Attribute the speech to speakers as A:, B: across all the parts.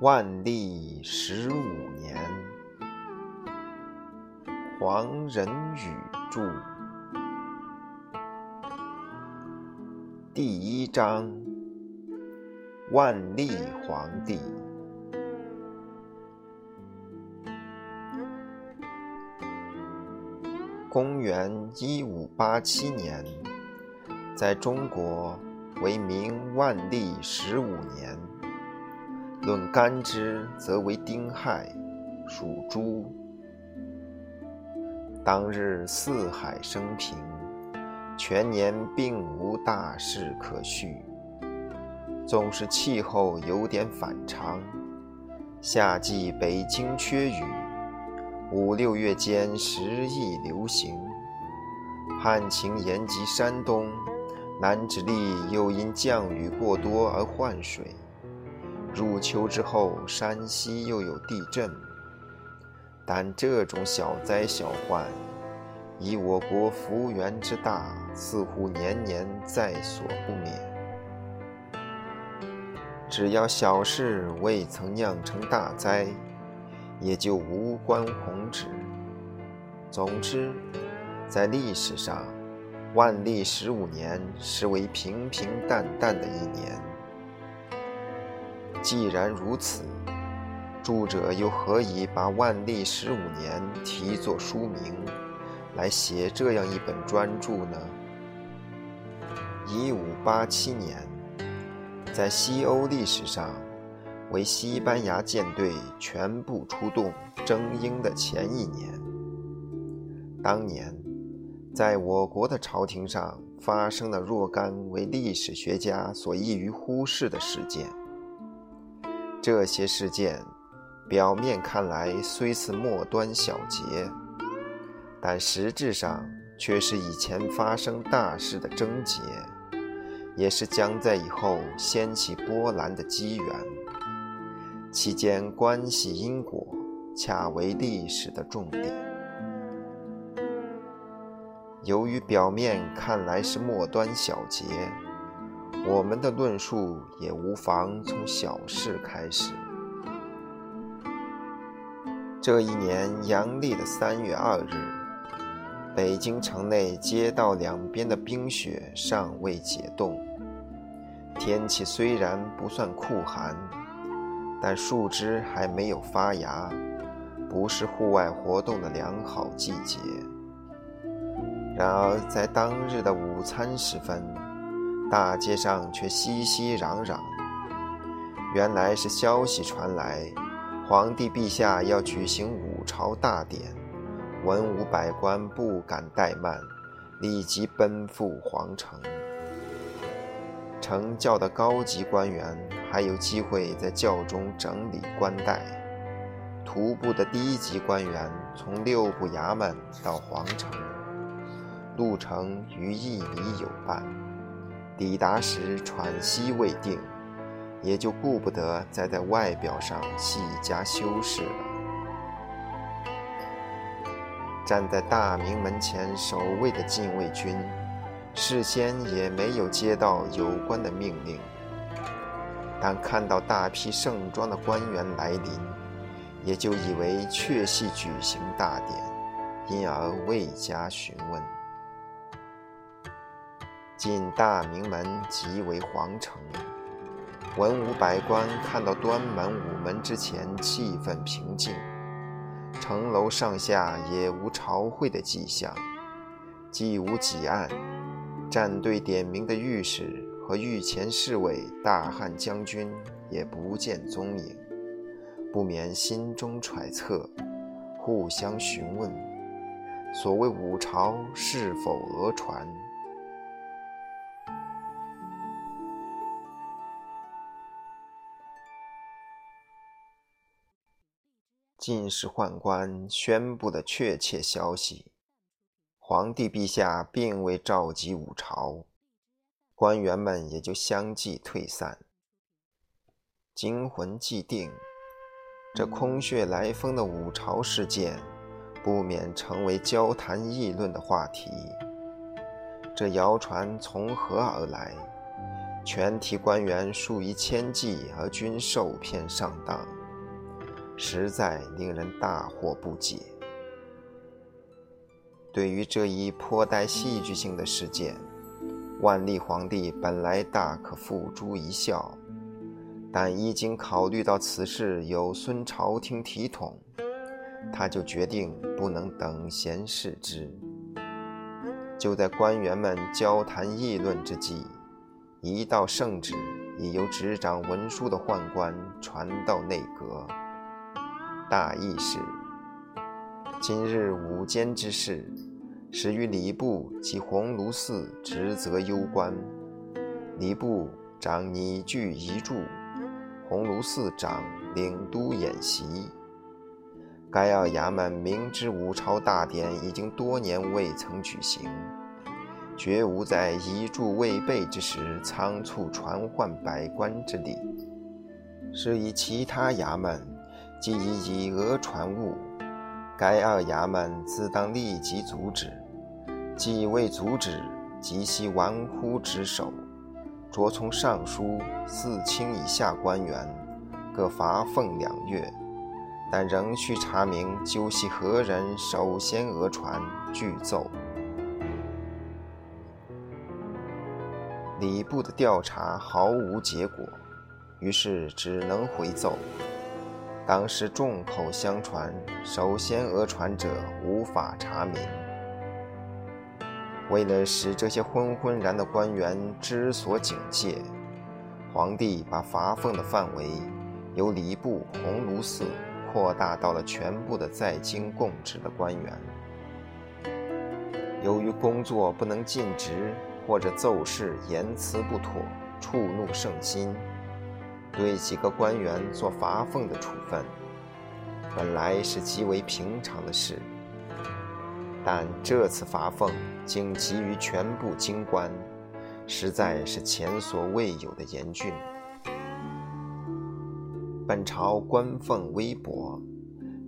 A: 万历十五年，黄仁宇著。第一章：万历皇帝。公元一五八七年，在中国为明万历十五年。论干支，则为丁亥，属猪。当日四海升平，全年并无大事可叙。总是气候有点反常，夏季北京缺雨，五六月间时疫流行。旱情延及山东，南直隶又因降雨过多而患水。入秋之后，山西又有地震，但这种小灾小患，以我国幅员之大，似乎年年在所不免。只要小事未曾酿成大灾，也就无关宏旨。总之，在历史上，万历十五年实为平平淡淡的一年。既然如此，著者又何以把万历十五年题作书名，来写这样一本专著呢？一五八七年，在西欧历史上为西班牙舰队全部出动征英的前一年。当年，在我国的朝廷上发生了若干为历史学家所易于忽视的事件。这些事件，表面看来虽似末端小节，但实质上却是以前发生大事的症结，也是将在以后掀起波澜的机缘。其间关系因果，恰为历史的重点。由于表面看来是末端小节。我们的论述也无妨从小事开始。这一年阳历的三月二日，北京城内街道两边的冰雪尚未解冻，天气虽然不算酷寒，但树枝还没有发芽，不是户外活动的良好季节。然而在当日的午餐时分，大街上却熙熙攘攘，原来是消息传来，皇帝陛下要举行午朝大典，文武百官不敢怠慢，立即奔赴皇城。成教的高级官员还有机会在教中整理官带，徒步的低级官员从六部衙门到皇城，路程逾一里有半。抵达时喘息未定，也就顾不得再在外表上细加修饰了。站在大明门前守卫的禁卫军，事先也没有接到有关的命令，但看到大批盛装的官员来临，也就以为确系举行大典，因而未加询问。进大明门即为皇城，文武百官看到端门午门之前气氛平静，城楼上下也无朝会的迹象，既无几案，站队点名的御史和御前侍卫大汉将军也不见踪影，不免心中揣测，互相询问，所谓五朝是否讹传？进士宦官宣布的确切消息：皇帝陛下并未召集五朝，官员们也就相继退散。惊魂既定，这空穴来风的五朝事件，不免成为交谈议论的话题。这谣传从何而来？全体官员数以千计，而均受骗上当。实在令人大惑不解。对于这一颇带戏剧性的事件，万历皇帝本来大可付诸一笑，但一经考虑到此事有损朝廷体统，他就决定不能等闲视之。就在官员们交谈议论之际，一道圣旨已由执掌文书的宦官传到内阁。大意是：今日午间之事，始于礼部及鸿胪寺职责攸关。礼部长拟具遗著，鸿胪寺长领督演习。该要衙门明知武朝大典已经多年未曾举行，绝无在遗著未备之时仓促传唤百官之理，是以其他衙门。既已以讹传误，该二衙门自当立即阻止；既未阻止，即系玩忽职守，着从尚书、四卿以下官员各罚俸两月，但仍需查明究系何人首先讹传具奏。礼部的调查毫无结果，于是只能回奏。当时众口相传，首先讹传者无法查明。为了使这些昏昏然的官员知所警戒，皇帝把罚俸的范围由礼部、鸿胪寺扩大到了全部的在京供职的官员。由于工作不能尽职，或者奏事言辞不妥，触怒圣心。对几个官员做罚俸的处分，本来是极为平常的事，但这次罚俸竟给予全部京官，实在是前所未有的严峻。本朝官俸微薄，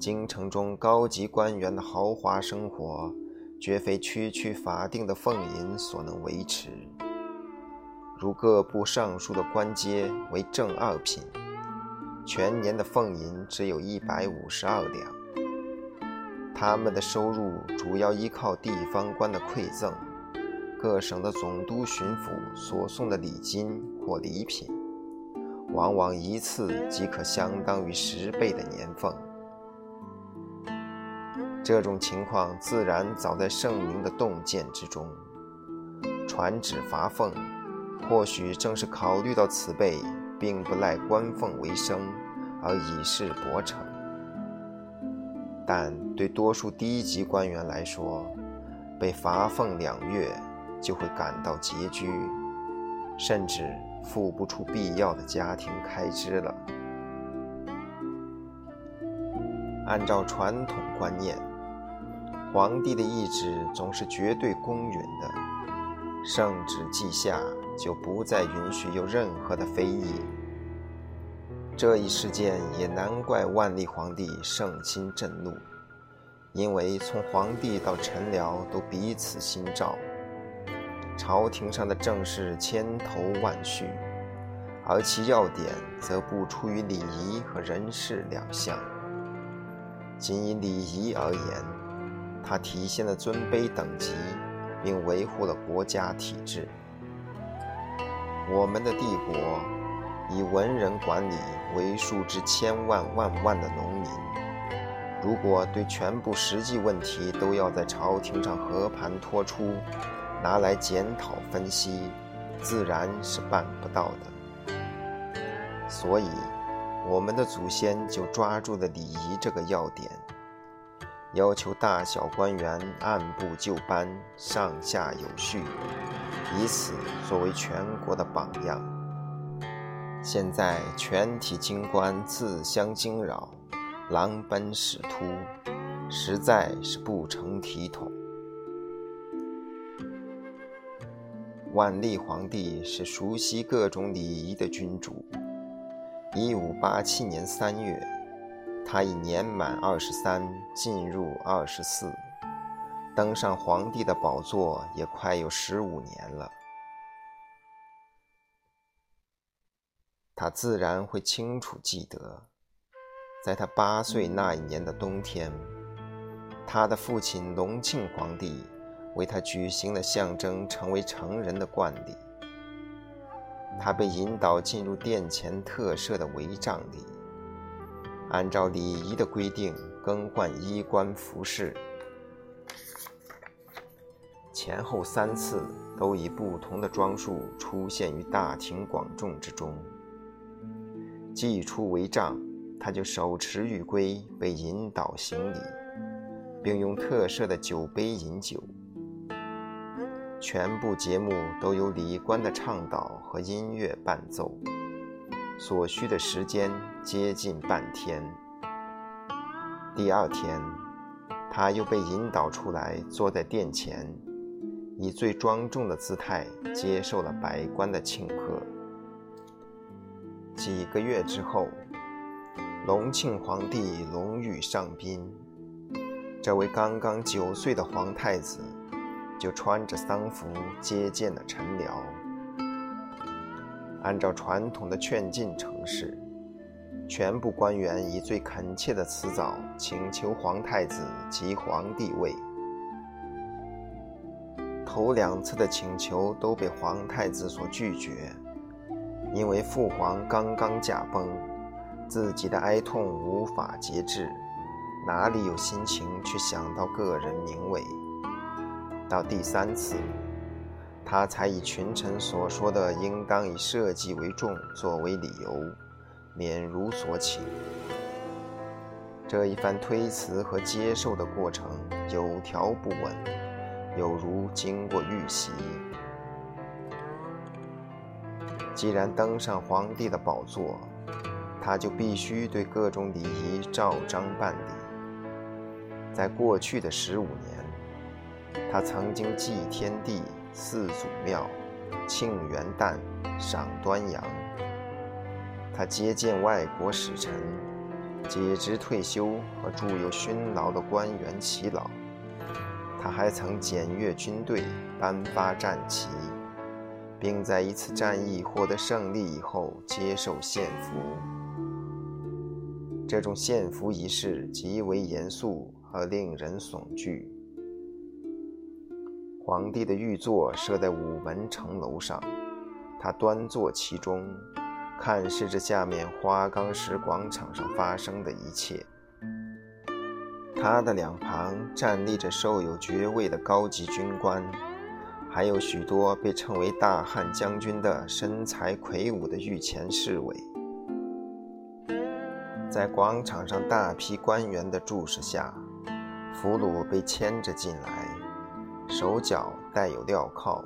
A: 京城中高级官员的豪华生活，绝非区区法定的俸银所能维持。如各部尚书的官阶为正二品，全年的俸银只有一百五十二两。他们的收入主要依靠地方官的馈赠、各省的总督、巡抚所送的礼金或礼品，往往一次即可相当于十倍的年俸。这种情况自然早在圣明的洞见之中，传旨罚俸。或许正是考虑到此辈并不赖官俸为生，而以事薄成。但对多数低级官员来说，被罚俸两月就会感到拮据，甚至付不出必要的家庭开支了。按照传统观念，皇帝的意志总是绝对公允的，圣旨既下。就不再允许有任何的非议。这一事件也难怪万历皇帝盛心震怒，因为从皇帝到臣僚都彼此心照，朝廷上的政事千头万绪，而其要点则不出于礼仪和人事两项。仅以礼仪而言，它体现了尊卑等级，并维护了国家体制。我们的帝国以文人管理为数之千万万万的农民，如果对全部实际问题都要在朝廷上和盘托出，拿来检讨分析，自然是办不到的。所以，我们的祖先就抓住了礼仪这个要点，要求大小官员按部就班、上下有序，以此作为全国的榜样。现在全体京官自相惊扰，狼奔使突，实在是不成体统。万历皇帝是熟悉各种礼仪的君主。一五八七年三月，他已年满二十三，进入二十四，登上皇帝的宝座也快有十五年了。他自然会清楚记得，在他八岁那一年的冬天，他的父亲隆庆皇帝。为他举行了象征成为成人的冠礼。他被引导进入殿前特设的帷帐里，按照礼仪的规定更换衣冠服饰，前后三次都以不同的装束出现于大庭广众之中。既出帷帐，他就手持玉圭被引导行礼，并用特设的酒杯饮酒。全部节目都由礼官的倡导和音乐伴奏，所需的时间接近半天。第二天，他又被引导出来，坐在殿前，以最庄重的姿态接受了百官的庆贺。几个月之后，隆庆皇帝龙御上宾，这位刚刚九岁的皇太子。就穿着丧服接见了陈辽。按照传统的劝进程式，全部官员以最恳切的辞藻请求皇太子即皇帝位。头两次的请求都被皇太子所拒绝，因为父皇刚刚驾崩，自己的哀痛无法节制，哪里有心情去想到个人名位？到第三次，他才以群臣所说的“应当以社稷为重”作为理由，免如所请。这一番推辞和接受的过程有条不紊，有如经过预习。既然登上皇帝的宝座，他就必须对各种礼仪照章办理。在过去的十五年。他曾经祭天地、祀祖庙、庆元旦、赏端阳。他接见外国使臣，解职退休和助有勋劳的官员耆老。他还曾检阅军队、颁发战旗，并在一次战役获得胜利以后接受献俘。这种献俘仪式极为严肃和令人悚惧。皇帝的御座设在午门城楼上，他端坐其中，看视着下面花岗石广场上发生的一切。他的两旁站立着受有爵位的高级军官，还有许多被称为大汉将军的身材魁梧的御前侍卫。在广场上大批官员的注视下，俘虏被牵着进来。手脚带有镣铐，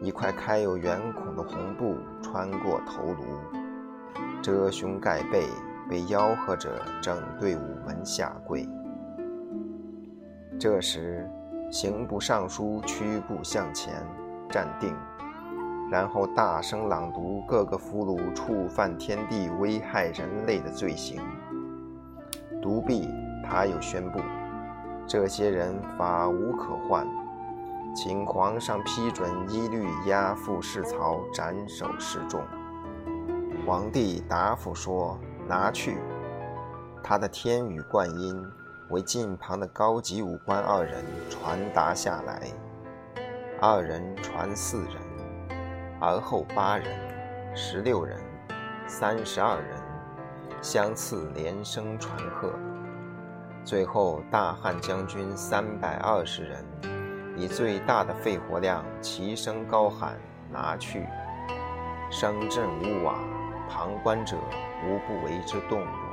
A: 一块开有圆孔的红布穿过头颅，遮胸盖背，被吆喝着整队午门下跪。这时，刑部尚书屈步向前，站定，然后大声朗读各个俘虏触犯天地、危害人类的罪行。独臂，他又宣布。这些人法无可换，请皇上批准一律押赴市曹斩首示众。皇帝答复说：“拿去。”他的天语贯音为近旁的高级武官二人传达下来，二人传四人，而后八人、十六人、三十二人，相次连声传贺。最后，大汉将军三百二十人，以最大的肺活量齐声高喊：“拿去！”声震屋瓦，旁观者无不为之动容。